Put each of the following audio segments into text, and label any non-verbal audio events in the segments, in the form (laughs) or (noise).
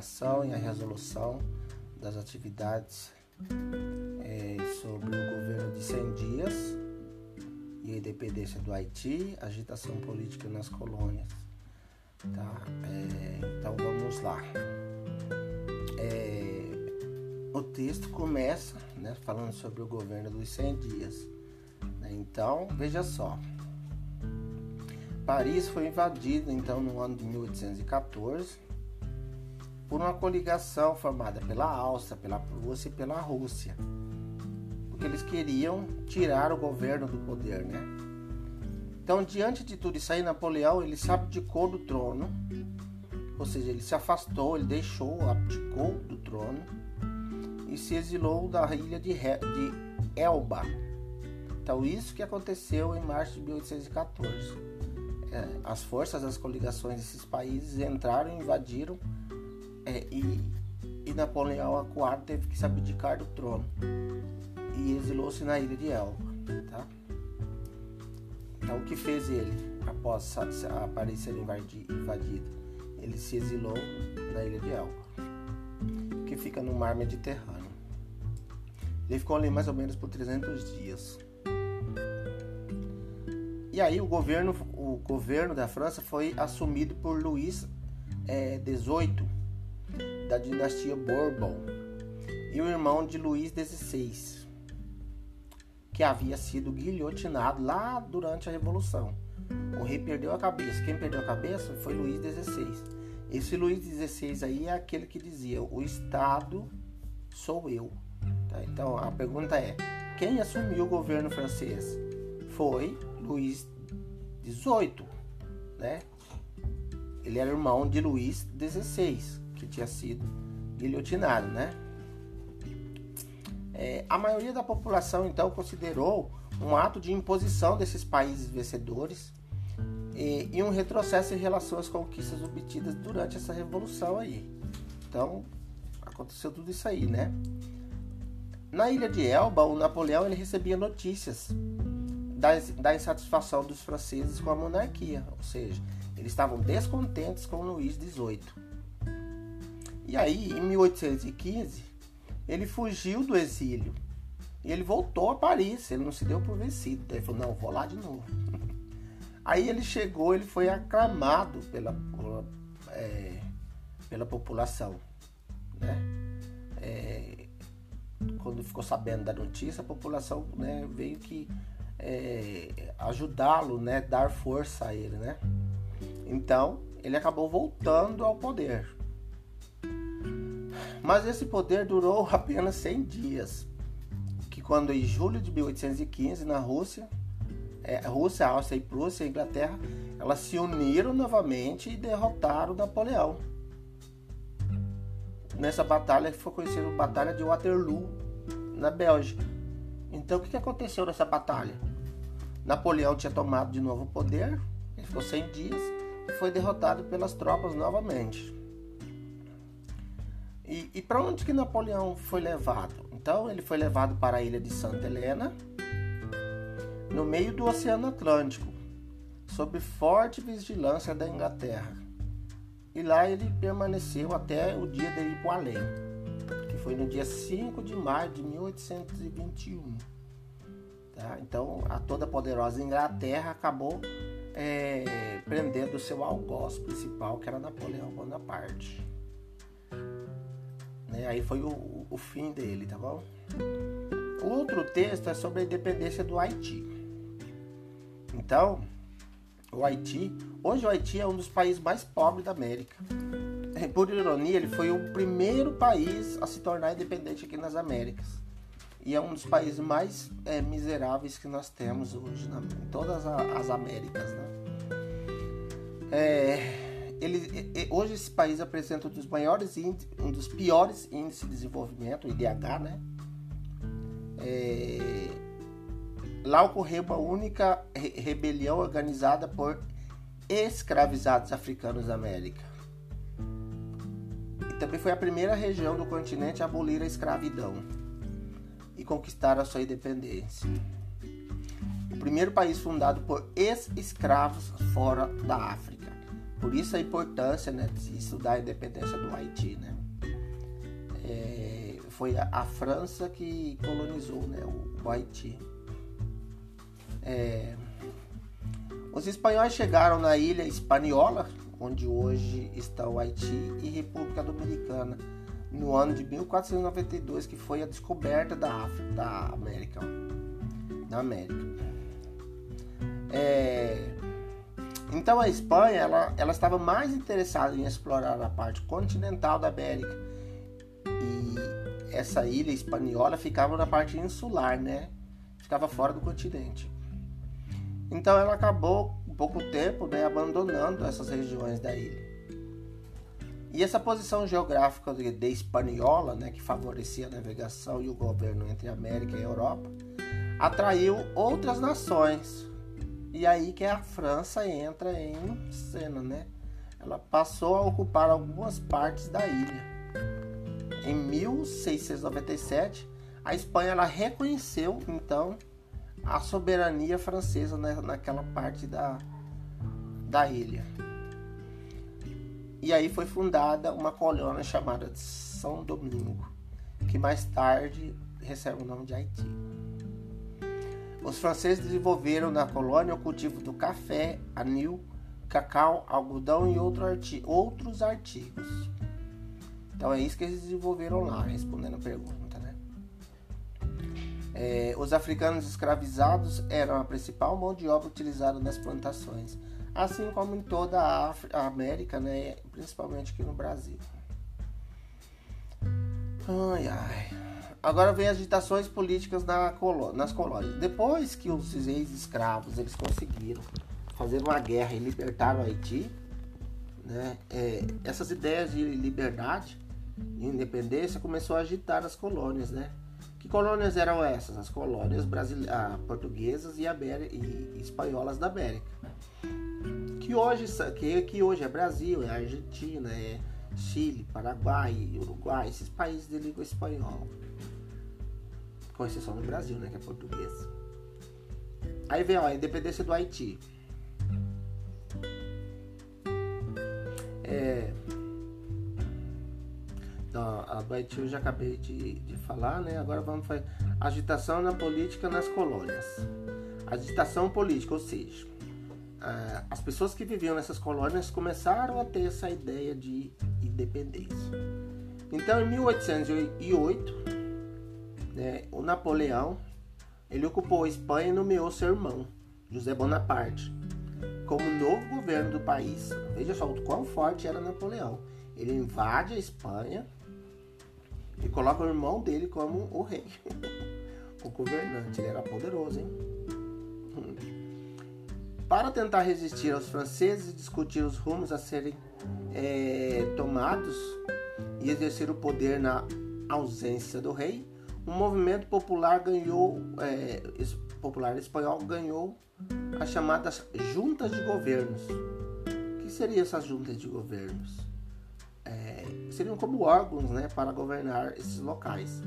explicação e a resolução das atividades é, sobre o governo de 100 dias e a independência do Haiti, agitação política nas colônias. Tá? É, então vamos lá. É, o texto começa né, falando sobre o governo dos 100 dias. Né? Então, veja só. Paris foi invadido então no ano de 1814 por uma coligação formada pela Áustria, pela Prússia e pela Rússia. Porque eles queriam tirar o governo do poder, né? Então, diante de tudo isso aí, Napoleão ele se abdicou do trono, ou seja, ele se afastou, ele deixou, abdicou do trono e se exilou da ilha de, de Elba. Então, isso que aconteceu em março de 1814. É, as forças das coligações desses países entraram e invadiram é, e, e Napoleão IV teve que se abdicar do trono e exilou-se na ilha de Elba. Tá? Então, o que fez ele após Paris ser? Ele se exilou na ilha de Elba, que fica no mar Mediterrâneo. Ele ficou ali mais ou menos por 300 dias. E aí o governo, o governo da França foi assumido por Luís XVIII, é, da dinastia Bourbon e o irmão de Luís XVI, que havia sido guilhotinado lá durante a Revolução. O rei perdeu a cabeça. Quem perdeu a cabeça foi Luís XVI. Esse Luís XVI aí é aquele que dizia: o Estado sou eu. Tá? Então a pergunta é: quem assumiu o governo francês? Foi Luís XVIII, né? Ele era irmão de Luís XVI que tinha sido guilhotinado, né? É, a maioria da população então considerou um ato de imposição desses países vencedores e, e, um retrocesso em relação às conquistas obtidas durante essa revolução aí. Então aconteceu tudo isso aí, né? Na ilha de Elba, o Napoleão ele recebia notícias da, da insatisfação dos franceses com a monarquia, ou seja, eles estavam descontentes com Luís XVIII. E aí, em 1815, ele fugiu do exílio. E ele voltou a Paris, ele não se deu por vencido. Ele falou, não, vou lá de novo. (laughs) Aí ele chegou, ele foi aclamado pela, pela, é, pela população. Né? É, quando ficou sabendo da notícia, a população né, veio que é, ajudá-lo, né, dar força a ele. Né? Então, ele acabou voltando ao poder. Mas esse poder durou (laughs) apenas 100 dias, que quando em julho de 1815, na Rússia, é, Rússia, Áustria e Prússia, Inglaterra, elas se uniram novamente e derrotaram Napoleão. Nessa batalha que foi conhecida como Batalha de Waterloo, na Bélgica. Então o que aconteceu nessa batalha? Napoleão tinha tomado de novo o poder, ele ficou 100 dias e foi derrotado pelas tropas novamente. E, e para onde que Napoleão foi levado? Então ele foi levado para a ilha de Santa Helena, no meio do Oceano Atlântico, sob forte vigilância da Inglaterra. E lá ele permaneceu até o dia dele ir para além, que foi no dia 5 de maio de 1821. Tá? Então a toda poderosa Inglaterra acabou é, prendendo o seu algoz principal, que era Napoleão Bonaparte. Né? Aí foi o, o fim dele, tá bom? Outro texto é sobre a independência do Haiti. Então, o Haiti, hoje o Haiti é um dos países mais pobres da América. Por ironia, ele foi o primeiro país a se tornar independente aqui nas Américas. E é um dos países mais é, miseráveis que nós temos hoje na, em todas as Américas. Né? É, ele, hoje esse país apresenta um dos maiores um dos piores índices de desenvolvimento, IDH, né? É, lá ocorreu uma única rebelião organizada por escravizados africanos da América. E também foi a primeira região do continente a abolir a escravidão e conquistar a sua independência. O primeiro país fundado por ex-escravos fora da África. Por isso a importância né, de estudar a independência do Haiti. Né? É, foi a, a, França que colonizou né, o, o Haiti. É, os espanhóis chegaram na ilha Espanhola, onde hoje está o Haiti, e República Dominicana, no ano de 1492, que foi a descoberta da África, da América, da América. É, então a Espanha ela, ela estava mais interessada em explorar a parte continental da América e essa ilha espanhola ficava na parte insular, né? Ficava fora do continente. Então ela acabou um pouco tempo né, abandonando essas regiões da ilha. E essa posição geográfica de, de Hispaniola, né, que favorecia a navegação e o governo entre América e Europa, atraiu outras nações. E aí que a França entra em cena, né? Ela passou a ocupar algumas partes da ilha. Em 1697, a Espanha ela reconheceu então a soberania francesa naquela parte da, da ilha. E aí foi fundada uma colônia chamada de São Domingo, que mais tarde recebe o nome de Haiti. Os franceses desenvolveram na colônia o cultivo do café, anil, cacau, algodão e outro arti outros artigos. Então é isso que eles desenvolveram lá, respondendo a pergunta. Né? É, os africanos escravizados eram a principal mão de obra utilizada nas plantações assim como em toda a, a América, né? principalmente aqui no Brasil. Ai, ai. Agora vem as agitações políticas na colô nas colônias. Depois que os ex-escravos eles conseguiram fazer uma guerra e libertar o Haiti, né? É, essas ideias de liberdade e independência começou a agitar as colônias, né? Que colônias eram essas? As colônias ah, portuguesas e, e espanholas da América que hoje, que, que hoje é Brasil, é Argentina, é Chile, Paraguai, Uruguai, esses países de língua espanhola. Com exceção do Brasil, né, que é português. Aí vem ó, a independência do Haiti. É, então, a do Haiti eu já acabei de, de falar, né? Agora vamos fazer agitação na política nas colônias. Agitação política, ou seja, as pessoas que viviam nessas colônias começaram a ter essa ideia de independência. Então, em 1808, né, o Napoleão ele ocupou a Espanha e nomeou seu irmão, José Bonaparte, como novo governo do país. Veja só o quão forte era Napoleão. Ele invade a Espanha e coloca o irmão dele como o rei, (laughs) o governante. Ele era poderoso, hein? Para tentar resistir aos franceses e discutir os rumos a serem é, tomados e exercer o poder na ausência do rei, um movimento popular ganhou, é, popular espanhol ganhou as chamadas juntas de governos. O que seriam essas juntas de governos? É, seriam como órgãos né, para governar esses locais.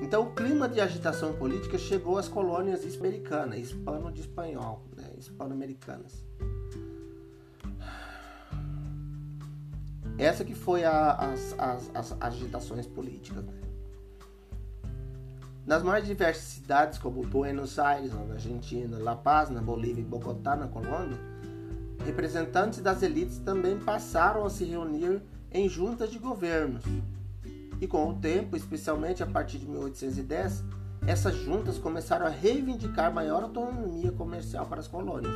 Então, o clima de agitação política chegou às colônias hispano-americanas, hispano de espanhol, né, hispano-americanas. Essa que foi a, as, as, as, agitações políticas. Né? Nas mais diversas cidades, como Buenos Aires, na Argentina, La Paz, na Bolívia e Bogotá, na Colômbia, representantes das elites também passaram a se reunir em juntas de governos e com o tempo, especialmente a partir de 1810, essas juntas começaram a reivindicar maior autonomia comercial para as colônias.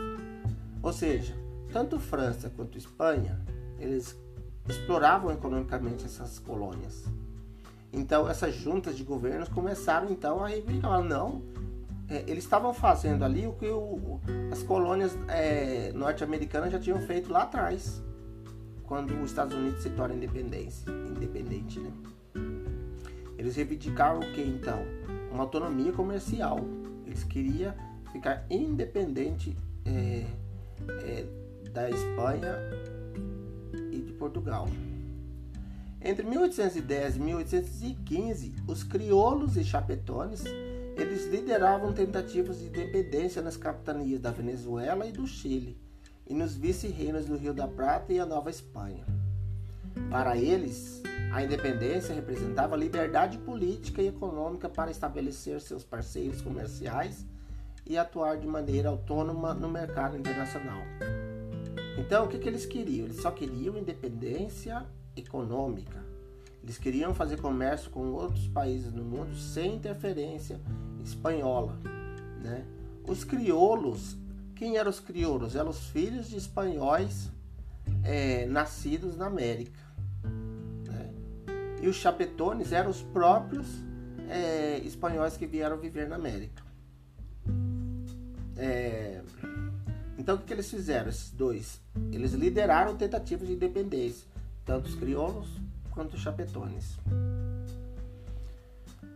Ou seja, tanto França quanto Espanha, eles exploravam economicamente essas colônias. Então essas juntas de governos começaram então a reivindicar, não, é, eles estavam fazendo ali o que o, as colônias é, norte-americanas já tinham feito lá atrás, quando os Estados Unidos se torna independência, independente, né? Eles reivindicavam o que então? Uma autonomia comercial. Eles queriam ficar independente é, é, da Espanha e de Portugal. Entre 1810 e 1815, os crioulos e chapetones eles lideravam tentativas de independência nas capitanias da Venezuela e do Chile, e nos vice-reinos do Rio da Prata e a Nova Espanha. Para eles, a independência representava liberdade política e econômica para estabelecer seus parceiros comerciais e atuar de maneira autônoma no mercado internacional. Então, o que, que eles queriam? Eles só queriam independência econômica. Eles queriam fazer comércio com outros países no mundo sem interferência espanhola. Né? Os crioulos, quem eram os crioulos? Eram os filhos de espanhóis é, nascidos na América. E os chapetones eram os próprios é, espanhóis que vieram viver na América. É, então o que, que, eles fizeram, esses dois? Eles lideraram tentativas de independência, tanto os crioulos quanto os chapetones.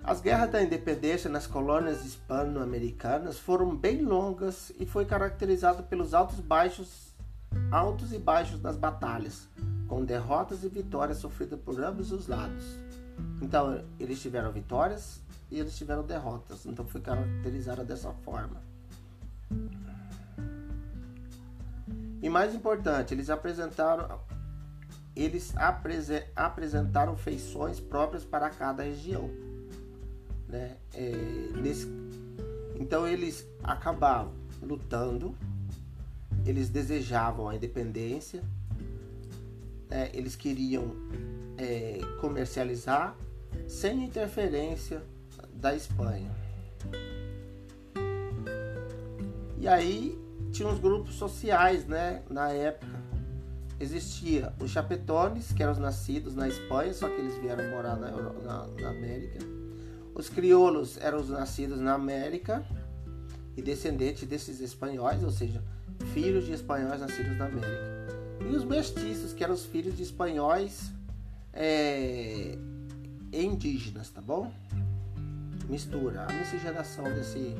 As guerras da independência nas colônias hispano-americanas foram bem longas e foi caracterizado pelos altos, baixos, altos e baixos das batalhas, com derrotas e vitórias sofridas por ambos os lados. Então, eles tiveram vitórias e eles tiveram derrotas. Então, foi caracterizada dessa forma. E mais importante, eles apresentaram eles aprese, apresentaram feições próprias para cada região. Né? É, nesse, então eles acabavam lutando, eles desejavam a independência, é, eles queriam é, comercializar sem interferência da Espanha. E aí tinha uns grupos sociais, né, na época. Existia os chapetones, que eram os nascidos na Espanha, só que eles vieram morar na, na, na América. Os crioulos eram os nascidos na América e descendentes desses espanhóis, ou seja, filhos de espanhóis nascidos na América e os mestiços, que eram os filhos de espanhóis é, indígenas, tá bom? Mistura, a miscigenação desse,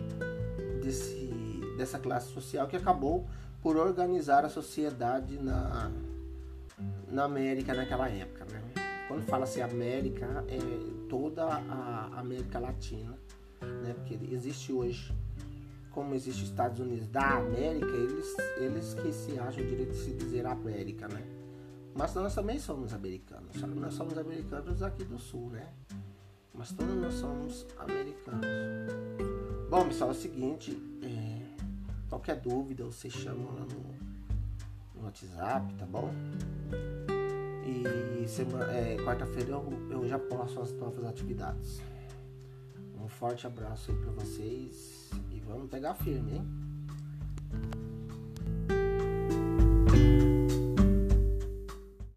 desse, dessa classe social que acabou por organizar a sociedade na, na América naquela época, né? Quando fala-se América, é toda a América Latina, né? Porque existe hoje como existe os Estados Unidos da América, eles, eles que se acham o direito de se dizer América, né? Mas nós também somos americanos, nós somos americanos aqui do sul, né? Mas todos nós somos americanos. Bom, pessoal, é o seguinte, qualquer dúvida vocês chamam lá no, no WhatsApp, tá bom? E é, quarta-feira eu, eu já posto as novas atividades. Um forte abraço aí pra vocês. Vamos pegar firme, hein?